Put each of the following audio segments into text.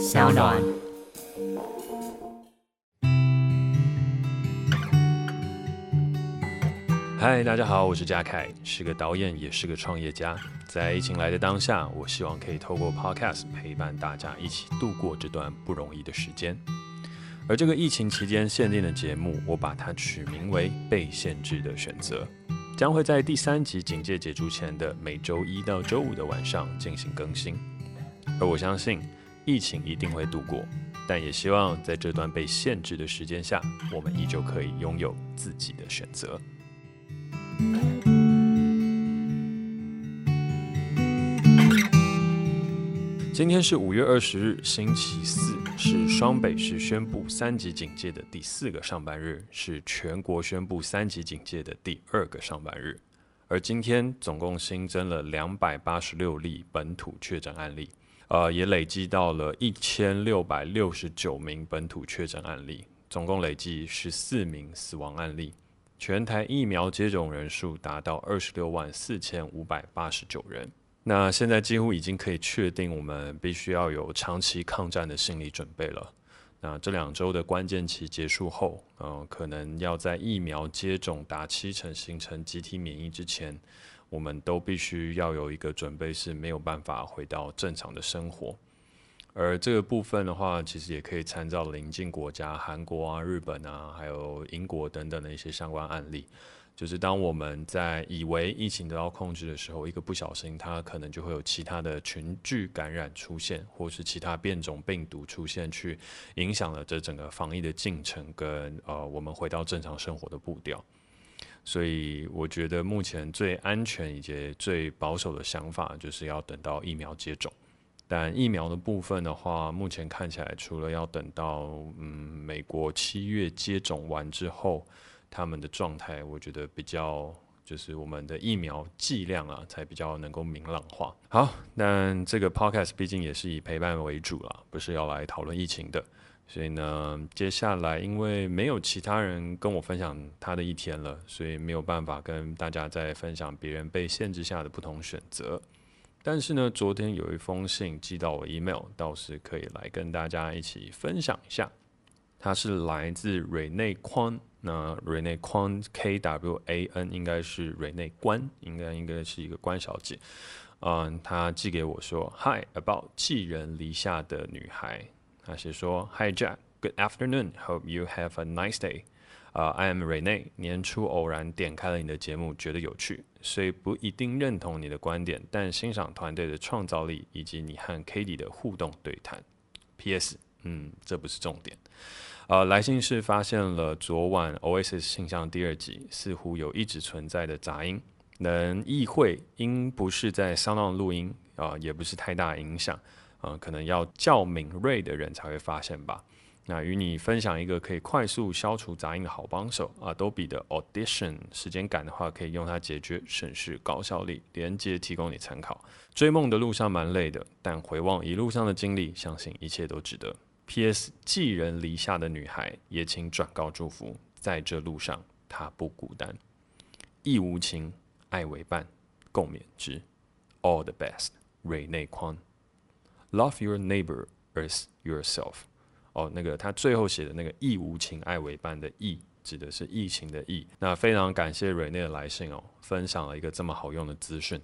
小暖。嗨，大家好，我是嘉凯，是个导演，也是个创业家。在疫情来的当下，我希望可以透过 Podcast 陪伴大家一起度过这段不容易的时间。而这个疫情期间限定的节目，我把它取名为《被限制的选择》，将会在第三集警戒解除前的每周一到周五的晚上进行更新。而我相信，疫情一定会度过，但也希望在这段被限制的时间下，我们依旧可以拥有自己的选择。今天是五月二十日，星期四，是双北市宣布三级警戒的第四个上班日，是全国宣布三级警戒的第二个上班日。而今天总共新增了两百八十六例本土确诊案例，呃，也累计到了一千六百六十九名本土确诊案例，总共累计十四名死亡案例。全台疫苗接种人数达到二十六万四千五百八十九人。那现在几乎已经可以确定，我们必须要有长期抗战的心理准备了。那这两周的关键期结束后，嗯、可能要在疫苗接种达七成形成集体免疫之前，我们都必须要有一个准备，是没有办法回到正常的生活。而这个部分的话，其实也可以参照邻近国家，韩国啊、日本啊，还有英国等等的一些相关案例。就是当我们在以为疫情得到控制的时候，一个不小心，它可能就会有其他的群聚感染出现，或是其他变种病毒出现，去影响了这整个防疫的进程跟呃我们回到正常生活的步调。所以我觉得目前最安全以及最保守的想法，就是要等到疫苗接种。但疫苗的部分的话，目前看起来，除了要等到嗯美国七月接种完之后，他们的状态，我觉得比较就是我们的疫苗剂量啊，才比较能够明朗化。好，但这个 podcast 毕竟也是以陪伴为主啦，不是要来讨论疫情的，所以呢，接下来因为没有其他人跟我分享他的一天了，所以没有办法跟大家再分享别人被限制下的不同选择。但是呢，昨天有一封信寄到我 email，倒是可以来跟大家一起分享一下。它是来自瑞内宽，那瑞内宽 K W A N 应该是 Rene 关，应该应该是一个关小姐。嗯，她寄给我说：“Hi about 寄人篱下的女孩。”她写说：“Hi Jack，Good afternoon，Hope you have a nice day。”啊，I am Rene。年初偶然点开了你的节目，觉得有趣，虽不一定认同你的观点，但欣赏团队的创造力以及你和 Cady 的互动对谈。P.S. 嗯，这不是重点。呃，来信是发现了昨晚 Oasis 信箱第二集似乎有一直存在的杂音，能意会应不是在 s o u n 录音啊、也不是太大影响啊、可能要较敏锐的人才会发现吧。那与你分享一个可以快速消除杂音的好帮手啊，Adobe 的 Audition，时间赶的话可以用它解决，省事高效率。连接提供你参考。追梦的路上蛮累的，但回望一路上的经历，相信一切都值得。P.S. 寄人篱下的女孩，也请转告祝福，在这路上她不孤单。疫无情，爱为伴，共勉之。All the best，瑞内宽。Love your neighbor as yourself。哦，那个他最后写的那个“疫无情，爱为伴”的“疫”指的是疫情的“疫”。那非常感谢瑞内的来信哦，分享了一个这么好用的资讯。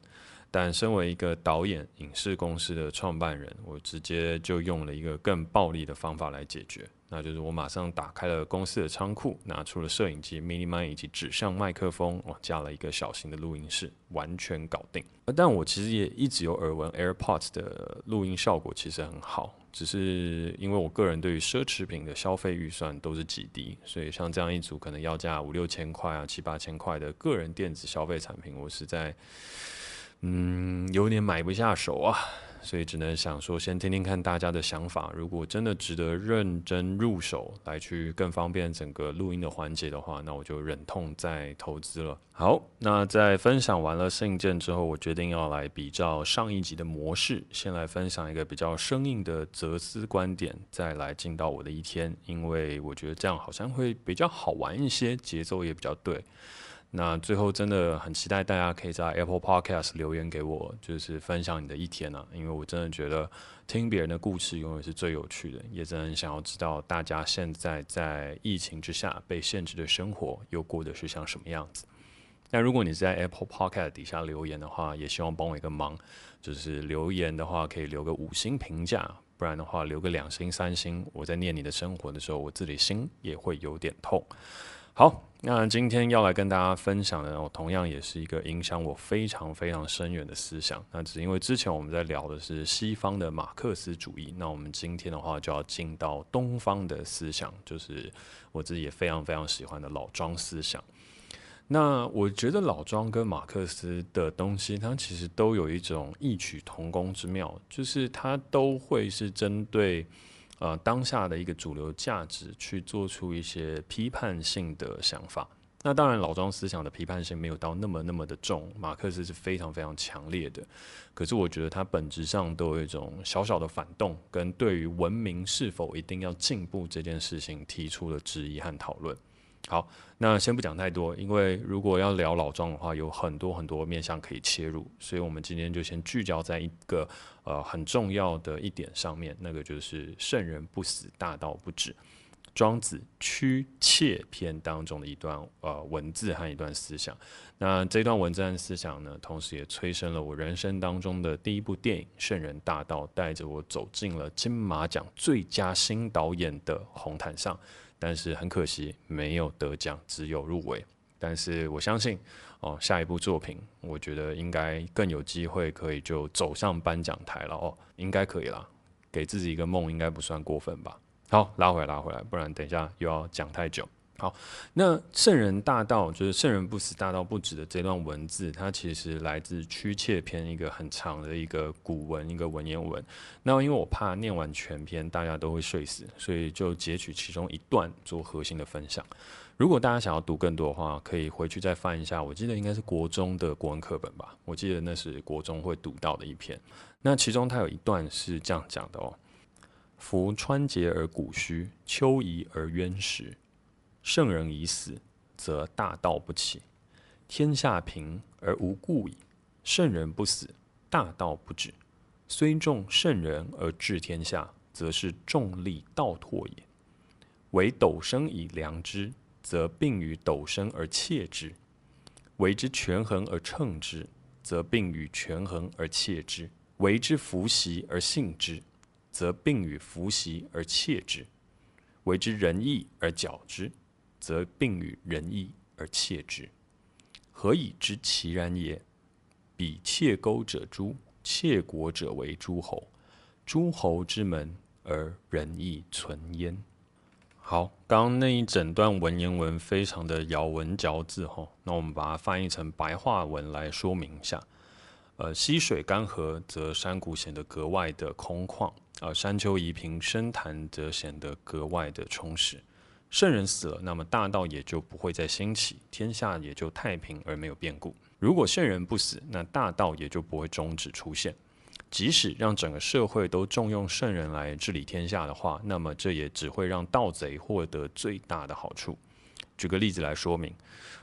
但身为一个导演、影视公司的创办人，我直接就用了一个更暴力的方法来解决，那就是我马上打开了公司的仓库，拿出了摄影机、mini mic 以及指向麦克风，我架了一个小型的录音室，完全搞定。但我其实也一直有耳闻 AirPods 的录音效果其实很好，只是因为我个人对于奢侈品的消费预算都是极低，所以像这样一组可能要价五六千块啊、七八千块的个人电子消费产品，我实在。嗯，有点买不下手啊，所以只能想说，先听听看大家的想法。如果真的值得认真入手，来去更方便整个录音的环节的话，那我就忍痛再投资了。好，那在分享完了信件之后，我决定要来比较上一集的模式，先来分享一个比较生硬的哲思观点，再来进到我的一天，因为我觉得这样好像会比较好玩一些，节奏也比较对。那最后真的很期待大家可以在 Apple Podcast 留言给我，就是分享你的一天啊，因为我真的觉得听别人的故事永远是最有趣的，也真的很想要知道大家现在在疫情之下被限制的生活又过的是像什么样子。那如果你在 Apple Podcast 底下留言的话，也希望帮我一个忙，就是留言的话可以留个五星评价，不然的话留个两星、三星，我在念你的生活的时候，我自己心也会有点痛。好，那今天要来跟大家分享的，我同样也是一个影响我非常非常深远的思想。那只因为之前我们在聊的是西方的马克思主义，那我们今天的话就要进到东方的思想，就是我自己也非常非常喜欢的老庄思想。那我觉得老庄跟马克思的东西，它其实都有一种异曲同工之妙，就是它都会是针对。呃，当下的一个主流价值去做出一些批判性的想法。那当然，老庄思想的批判性没有到那么那么的重，马克思是非常非常强烈的。可是我觉得它本质上都有一种小小的反动，跟对于文明是否一定要进步这件事情提出了质疑和讨论。好，那先不讲太多，因为如果要聊老庄的话，有很多很多面向可以切入，所以我们今天就先聚焦在一个呃很重要的一点上面，那个就是“圣人不死，大道不止”。庄子《屈切篇》当中的一段呃文字和一段思想。那这段文字和思想呢，同时也催生了我人生当中的第一部电影《圣人大道》，带着我走进了金马奖最佳新导演的红毯上。但是很可惜，没有得奖，只有入围。但是我相信，哦，下一部作品，我觉得应该更有机会可以就走上颁奖台了。哦，应该可以啦，给自己一个梦，应该不算过分吧？好，拉回来，拉回来，不然等一下又要讲太久。好，那圣人大道就是圣人不死，大道不止的这段文字，它其实来自《屈切篇》一个很长的一个古文，一个文言文。那因为我怕念完全篇大家都会睡死，所以就截取其中一段做核心的分享。如果大家想要读更多的话，可以回去再翻一下。我记得应该是国中的国文课本吧，我记得那是国中会读到的一篇。那其中它有一段是这样讲的哦：“夫川节而鼓须，丘夷而渊实。”圣人已死，则大道不起；天下平而无故矣。圣人不死，大道不止。虽重圣人而治天下，则是重利道拓也。为斗升以量之，则并于斗升而窃之；为之权衡而称之，则并于权衡而窃之；为之弗习而信之，则并于弗习而窃之；为之仁义而矫之。则并与仁义而窃之，何以知其然也？彼窃钩者诛，窃国者为诸侯，诸侯之门而仁义存焉。好，刚刚那一整段文言文非常的咬文嚼字哈，那我们把它翻译成白话文来说明一下。呃，溪水干涸，则山谷显得格外的空旷；而山丘夷平，深潭则显得格外的充实。圣人死了，那么大道也就不会再兴起，天下也就太平而没有变故。如果圣人不死，那大道也就不会终止出现。即使让整个社会都重用圣人来治理天下的话，那么这也只会让盗贼获得最大的好处。举个例子来说明，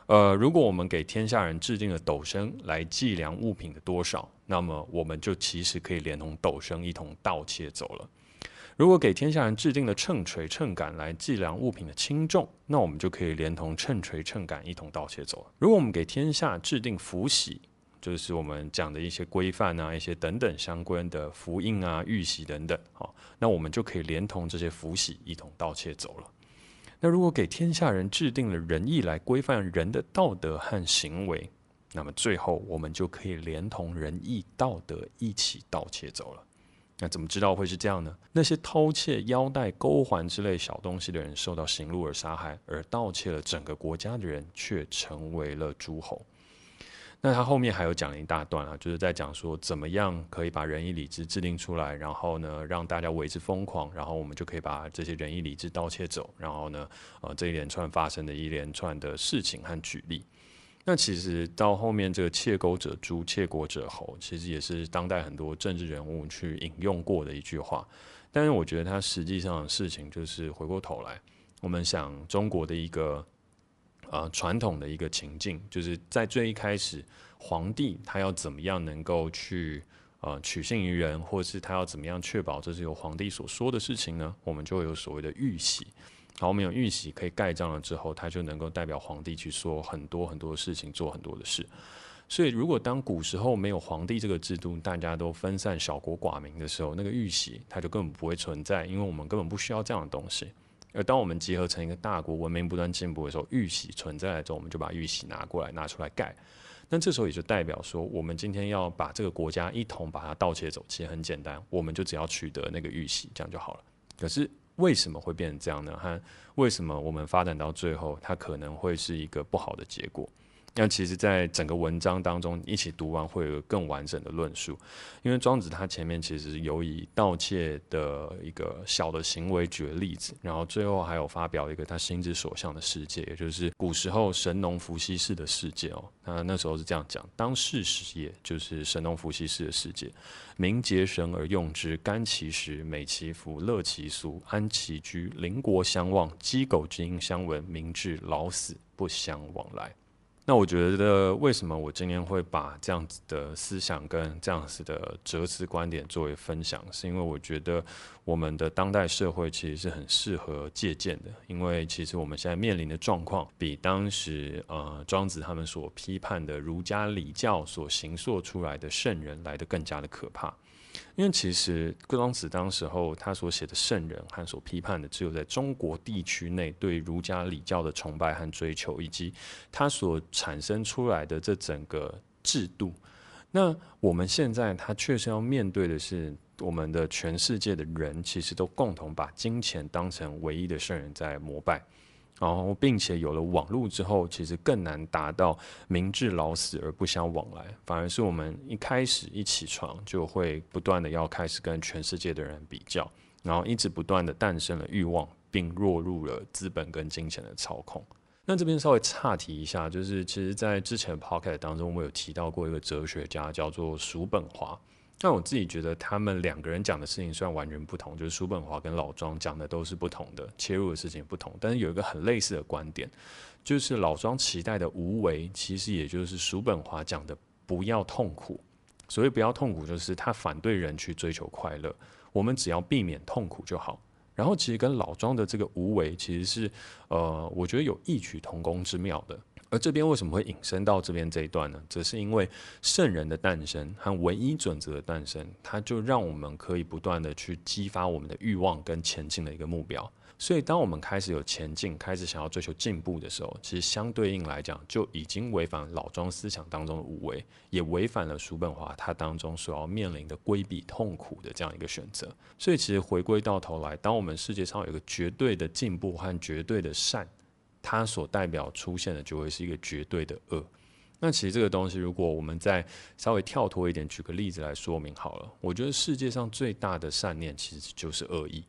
呃，如果我们给天下人制定了斗升来计量物品的多少，那么我们就其实可以连同斗升一同盗窃走了。如果给天下人制定了秤锤秤杆来计量物品的轻重，那我们就可以连同秤锤秤杆一同盗窃走了。如果我们给天下制定符玺，就是我们讲的一些规范啊、一些等等相关的符印啊、玉玺等等，好，那我们就可以连同这些符玺一同盗窃走了。那如果给天下人制定了仁义来规范人的道德和行为，那么最后我们就可以连同仁义道德一起盗窃走了。那怎么知道会是这样呢？那些偷窃腰带、钩环之类小东西的人受到刑戮而杀害，而盗窃了整个国家的人却成为了诸侯。那他后面还有讲一大段啊，就是在讲说怎么样可以把仁义礼智制定出来，然后呢让大家为之疯狂，然后我们就可以把这些仁义礼智盗窃走，然后呢，呃，这一连串发生的一连串的事情和举例。那其实到后面这个窃钩者诛，窃国者侯，其实也是当代很多政治人物去引用过的一句话。但是我觉得它实际上的事情就是回过头来，我们想中国的一个呃传统的一个情境，就是在最一开始，皇帝他要怎么样能够去呃取信于人，或是他要怎么样确保这是由皇帝所说的事情呢？我们就会有所谓的玉玺。好，我们有玉玺可以盖章了之后，他就能够代表皇帝去说很多很多的事情，做很多的事。所以，如果当古时候没有皇帝这个制度，大家都分散、小国寡民的时候，那个玉玺它就根本不会存在，因为我们根本不需要这样的东西。而当我们结合成一个大国，文明不断进步的时候，玉玺存在了之后，我们就把玉玺拿过来，拿出来盖。那这时候也就代表说，我们今天要把这个国家一同把它盗窃走，其实很简单，我们就只要取得那个玉玺，这样就好了。可是为什么会变成这样呢？和为什么我们发展到最后，它可能会是一个不好的结果？那其实，在整个文章当中一起读完，会有更完整的论述。因为庄子他前面其实有以盗窃的一个小的行为举例子，然后最后还有发表一个他心之所向的世界，也就是古时候神农伏羲氏的世界哦。那那时候是这样讲：当世时也，就是神农伏羲氏的世界，民结绳而用之，甘其食，美其服，乐其俗，安其居，邻国相望，鸡狗之音相闻，民至老死不相往来。那我觉得，为什么我今天会把这样子的思想跟这样子的哲思观点作为分享，是因为我觉得我们的当代社会其实是很适合借鉴的，因为其实我们现在面临的状况，比当时呃庄子他们所批判的儒家礼教所形塑出来的圣人来得更加的可怕。因为其实庄子当时候他所写的圣人和所批判的，只有在中国地区内对儒家礼教的崇拜和追求，以及他所产生出来的这整个制度。那我们现在他确实要面对的是，我们的全世界的人其实都共同把金钱当成唯一的圣人在膜拜。然后，并且有了网络之后，其实更难达到民至老死而不相往来，反而是我们一开始一起床就会不断的要开始跟全世界的人比较，然后一直不断的诞生了欲望，并落入了资本跟金钱的操控。那这边稍微岔题一下，就是其实在之前的 podcast 当中，我有提到过一个哲学家叫做叔本华。但我自己觉得，他们两个人讲的事情虽然完全不同，就是叔本华跟老庄讲的都是不同的，切入的事情不同，但是有一个很类似的观点，就是老庄期待的无为，其实也就是叔本华讲的不要痛苦。所谓不要痛苦，就是他反对人去追求快乐，我们只要避免痛苦就好。然后其实跟老庄的这个无为，其实是呃，我觉得有异曲同工之妙的。而这边为什么会引申到这边这一段呢？则是因为圣人的诞生和唯一准则的诞生，它就让我们可以不断的去激发我们的欲望跟前进的一个目标。所以，当我们开始有前进，开始想要追求进步的时候，其实相对应来讲，就已经违反老庄思想当中的无为，也违反了叔本华他当中所要面临的规避痛苦的这样一个选择。所以，其实回归到头来，当我们世界上有一个绝对的进步和绝对的善。它所代表出现的就会是一个绝对的恶。那其实这个东西，如果我们再稍微跳脱一点，举个例子来说明好了。我觉得世界上最大的善念其实就是恶意。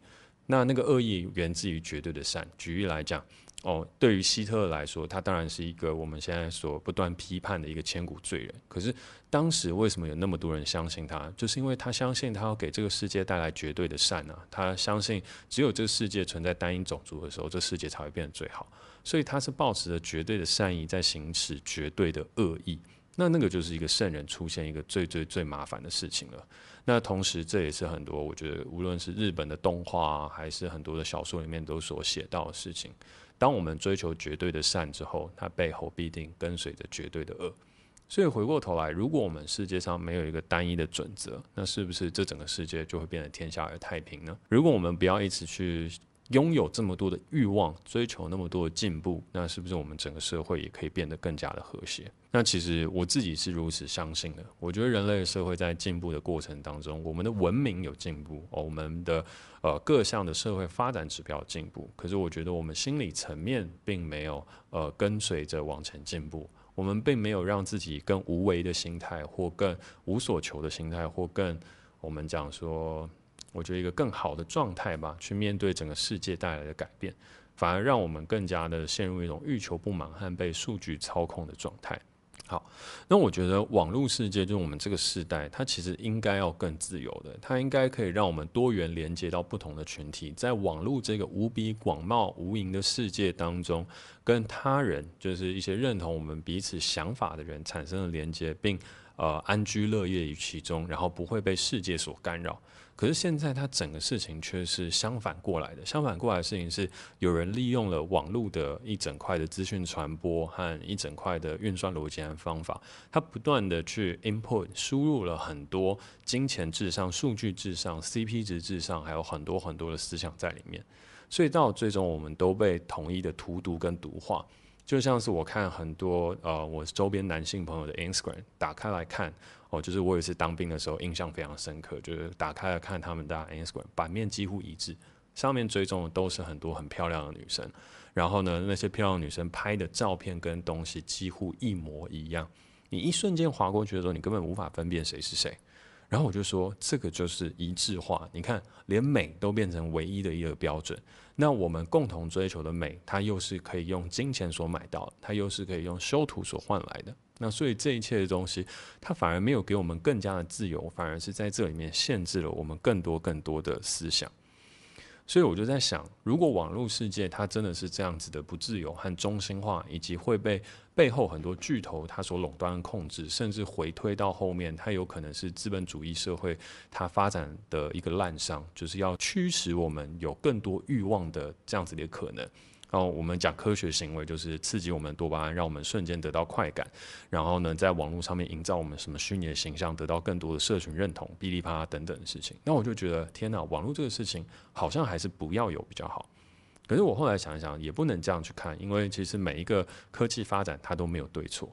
那那个恶意源自于绝对的善。举例来讲，哦，对于希特勒来说，他当然是一个我们现在所不断批判的一个千古罪人。可是当时为什么有那么多人相信他？就是因为他相信他要给这个世界带来绝对的善啊。他相信只有这个世界存在单一种族的时候，这世界才会变得最好。所以他是抱持着绝对的善意，在行使绝对的恶意，那那个就是一个圣人出现一个最最最麻烦的事情了。那同时，这也是很多我觉得，无论是日本的动画，还是很多的小说里面都所写到的事情。当我们追求绝对的善之后，它背后必定跟随着绝对的恶。所以回过头来，如果我们世界上没有一个单一的准则，那是不是这整个世界就会变得天下而太平呢？如果我们不要一直去。拥有这么多的欲望，追求那么多的进步，那是不是我们整个社会也可以变得更加的和谐？那其实我自己是如此相信的。我觉得人类社会在进步的过程当中，我们的文明有进步，我们的呃各项的社会发展指标进步。可是我觉得我们心理层面并没有呃跟随着往前进步，我们并没有让自己更无为的心态，或更无所求的心态，或更我们讲说。我觉得一个更好的状态吧，去面对整个世界带来的改变，反而让我们更加的陷入一种欲求不满和被数据操控的状态。好，那我觉得网络世界就是我们这个时代，它其实应该要更自由的，它应该可以让我们多元连接到不同的群体，在网络这个无比广袤无垠的世界当中，跟他人，就是一些认同我们彼此想法的人产生了连接，并呃安居乐业于其中，然后不会被世界所干扰。可是现在，它整个事情却是相反过来的。相反过来的事情是，有人利用了网络的一整块的资讯传播和一整块的运算逻辑和方法，它不断的去 input 输入了很多金钱至上、数据至上、CP 值至上，还有很多很多的思想在里面。所以到最终，我们都被统一的荼毒跟毒化。就像是我看很多呃，我周边男性朋友的 Instagram 打开来看哦，就是我也是当兵的时候印象非常深刻，就是打开来看他们的 Instagram 版面几乎一致，上面追踪的都是很多很漂亮的女生，然后呢，那些漂亮女生拍的照片跟东西几乎一模一样，你一瞬间滑过去的时候，你根本无法分辨谁是谁。然后我就说，这个就是一致化。你看，连美都变成唯一的一个标准。那我们共同追求的美，它又是可以用金钱所买到，它又是可以用修图所换来的。那所以这一切的东西，它反而没有给我们更加的自由，反而是在这里面限制了我们更多更多的思想。所以我就在想，如果网络世界它真的是这样子的不自由和中心化，以及会被背后很多巨头它所垄断控制，甚至回推到后面，它有可能是资本主义社会它发展的一个烂伤，就是要驱使我们有更多欲望的这样子的可能。然后我们讲科学行为，就是刺激我们多巴胺，让我们瞬间得到快感。然后呢，在网络上面营造我们什么虚拟的形象，得到更多的社群认同，哔哩啪啦等等的事情。那我就觉得，天哪，网络这个事情好像还是不要有比较好。可是我后来想一想，也不能这样去看，因为其实每一个科技发展它都没有对错。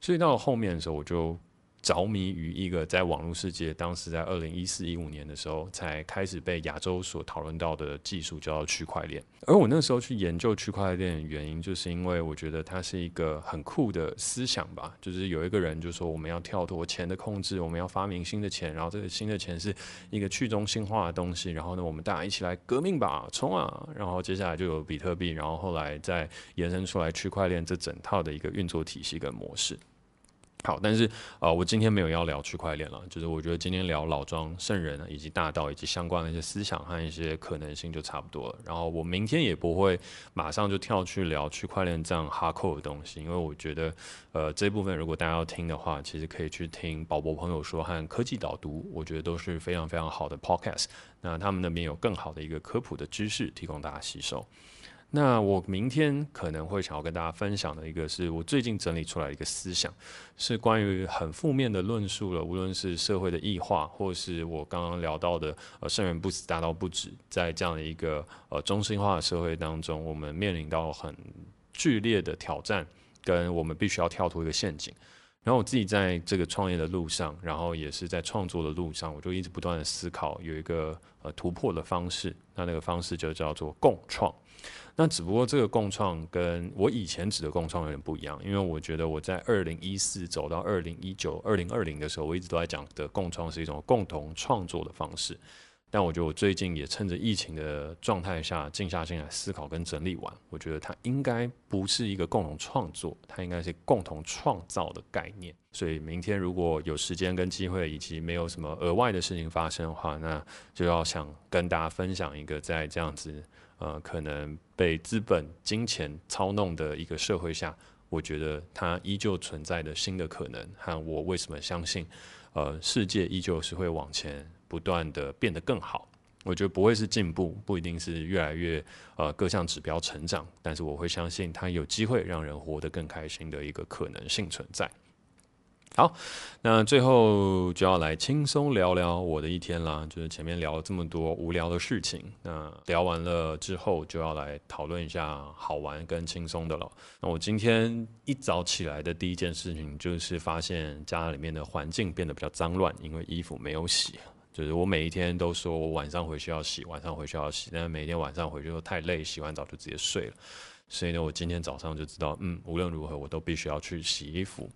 所以到后面的时候，我就。着迷于一个在网络世界，当时在二零一四一五年的时候，才开始被亚洲所讨论到的技术，叫做区块链。而我那时候去研究区块链的原因，就是因为我觉得它是一个很酷的思想吧。就是有一个人就说，我们要跳脱钱的控制，我们要发明新的钱，然后这个新的钱是一个去中心化的东西。然后呢，我们大家一起来革命吧，冲啊！然后接下来就有比特币，然后后来再延伸出来区块链这整套的一个运作体系跟模式。好，但是呃，我今天没有要聊区块链了，就是我觉得今天聊老庄圣人以及大道以及相关的一些思想和一些可能性就差不多了。然后我明天也不会马上就跳去聊区块链这样哈扣的东西，因为我觉得呃这部分如果大家要听的话，其实可以去听宝博朋友说和科技导读，我觉得都是非常非常好的 podcast。那他们那边有更好的一个科普的知识提供大家吸收。那我明天可能会想要跟大家分享的一个，是我最近整理出来一个思想，是关于很负面的论述了。无论是社会的异化，或是我刚刚聊到的呃圣人不死，大道不止，在这样的一个呃中心化的社会当中，我们面临到很剧烈的挑战，跟我们必须要跳脱一个陷阱。然后我自己在这个创业的路上，然后也是在创作的路上，我就一直不断的思考，有一个呃突破的方式。那那个方式就叫做共创。那只不过这个共创跟我以前指的共创有点不一样，因为我觉得我在二零一四走到二零一九、二零二零的时候，我一直都在讲的共创是一种共同创作的方式。但我觉得我最近也趁着疫情的状态下，静下心来思考跟整理完，我觉得它应该不是一个共同创作，它应该是共同创造的概念。所以明天如果有时间跟机会，以及没有什么额外的事情发生的话，那就要想跟大家分享一个在这样子。呃，可能被资本、金钱操弄的一个社会下，我觉得它依旧存在的新的可能，和我为什么相信，呃，世界依旧是会往前不断的变得更好。我觉得不会是进步，不一定是越来越呃各项指标成长，但是我会相信它有机会让人活得更开心的一个可能性存在。好，那最后就要来轻松聊聊我的一天啦。就是前面聊了这么多无聊的事情，那聊完了之后就要来讨论一下好玩跟轻松的了。那我今天一早起来的第一件事情就是发现家里面的环境变得比较脏乱，因为衣服没有洗。就是我每一天都说我晚上回去要洗，晚上回去要洗，但是每天晚上回去都太累，洗完澡就直接睡了。所以呢，我今天早上就知道，嗯，无论如何我都必须要去洗衣服。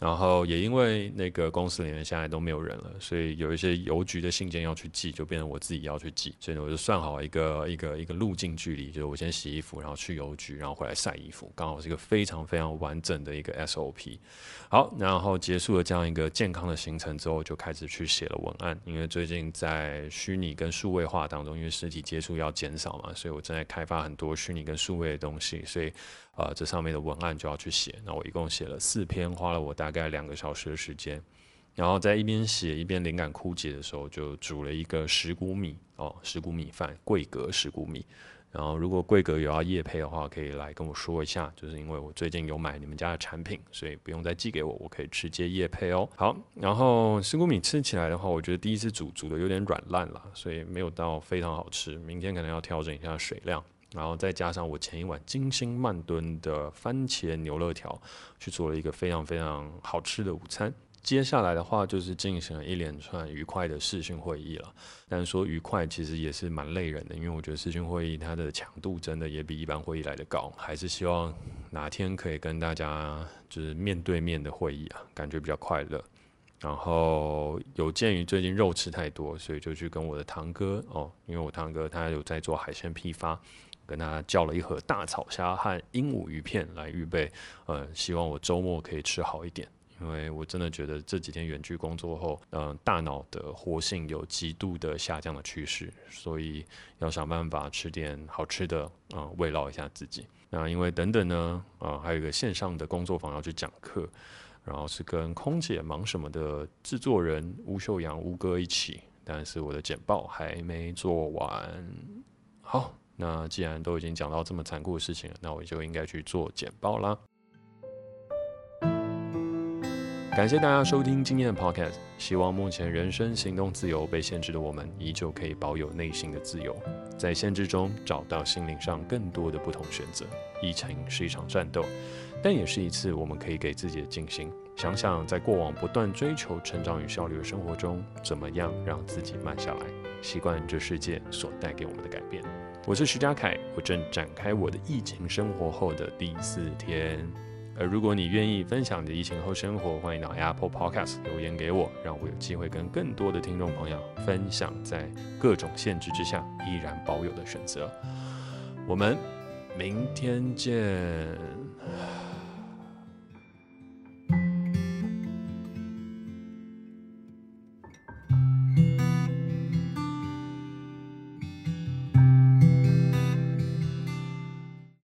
然后也因为那个公司里面现在都没有人了，所以有一些邮局的信件要去寄，就变成我自己要去寄。所以呢我就算好一个一个一个路径距离，就是我先洗衣服，然后去邮局，然后回来晒衣服，刚好是一个非常非常完整的一个 SOP。好，然后结束了这样一个健康的行程之后，就开始去写了文案。因为最近在虚拟跟数位化当中，因为实体接触要减少嘛，所以我正在开发很多虚拟跟数位的东西，所以。呃，这上面的文案就要去写。那我一共写了四篇，花了我大概两个小时的时间。然后在一边写一边灵感枯竭的时候，就煮了一个石谷米哦，石谷米饭，桂格石谷米。然后如果桂格有要夜配的话，可以来跟我说一下，就是因为我最近有买你们家的产品，所以不用再寄给我，我可以直接夜配哦。好，然后石谷米吃起来的话，我觉得第一次煮煮的有点软烂了，所以没有到非常好吃。明天可能要调整一下水量。然后再加上我前一晚精心慢炖的番茄牛肉条，去做了一个非常非常好吃的午餐。接下来的话就是进行了一连串愉快的视讯会议了。但是说愉快其实也是蛮累人的，因为我觉得视讯会议它的强度真的也比一般会议来得高。还是希望哪天可以跟大家就是面对面的会议啊，感觉比较快乐。然后有鉴于最近肉吃太多，所以就去跟我的堂哥哦，因为我堂哥他有在做海鲜批发。跟他叫了一盒大草虾和鹦鹉鱼片来预备，呃，希望我周末可以吃好一点，因为我真的觉得这几天远距工作后，嗯、呃，大脑的活性有极度的下降的趋势，所以要想办法吃点好吃的，嗯、呃，慰劳一下自己。那因为等等呢，啊、还有一个线上的工作坊要去讲课，然后是跟空姐忙什么的制作人吴秀阳吴哥一起，但是我的简报还没做完，好。那既然都已经讲到这么残酷的事情了，那我就应该去做简报啦。感谢大家收听今天的 Podcast，希望目前人生行动自由被限制的我们，依旧可以保有内心的自由，在限制中找到心灵上更多的不同选择。疫情是一场战斗，但也是一次我们可以给自己的静心。想想在过往不断追求成长与效率的生活中，怎么样让自己慢下来，习惯这世界所带给我们的改变。我是徐佳凯，我正展开我的疫情生活后的第四天。而如果你愿意分享你的疫情后生活，欢迎到 Apple Podcast 留言给我，让我有机会跟更多的听众朋友分享在各种限制之下依然保有的选择。我们明天见。